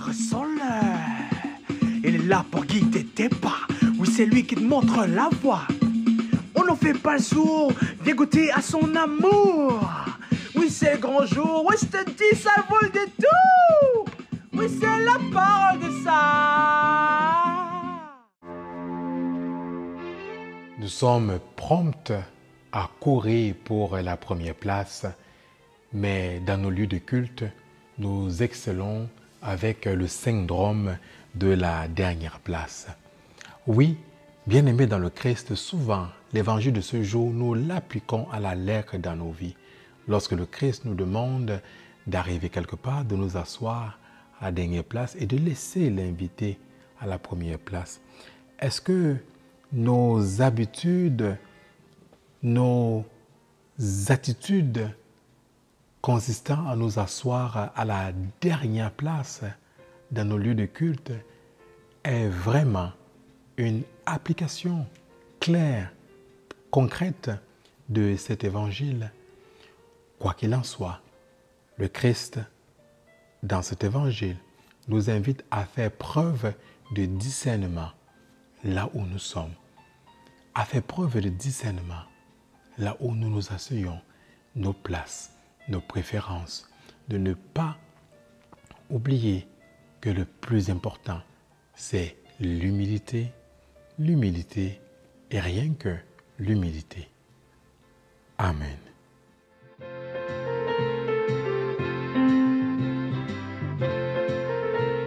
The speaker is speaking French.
ressens-le. Il est là pour guider tes pas. Oui, c'est lui qui te montre la voie. On n'en fait pas le sourd, dégoûté à son amour. Oui, c'est grand jour. Oui, je te dis, ça vaut le détour. Oui, c'est la parole de ça. Nous sommes promptes à courir pour la première place, mais dans nos lieux de culte, nous excellons avec le syndrome de la dernière place. Oui, bien aimé dans le Christ, souvent l'évangile de ce jour, nous l'appliquons à la lettre dans nos vies. Lorsque le Christ nous demande d'arriver quelque part, de nous asseoir à la dernière place et de laisser l'invité à la première place. Est-ce que nos habitudes, nos attitudes consistant à nous asseoir à la dernière place dans nos lieux de culte est vraiment une application claire, concrète de cet évangile. Quoi qu'il en soit, le Christ, dans cet évangile, nous invite à faire preuve de discernement là où nous sommes, à faire preuve de discernement là où nous nous asseyons, nos places, nos préférences, de ne pas oublier que le plus important, c'est l'humilité, l'humilité et rien que l'humilité. Amen.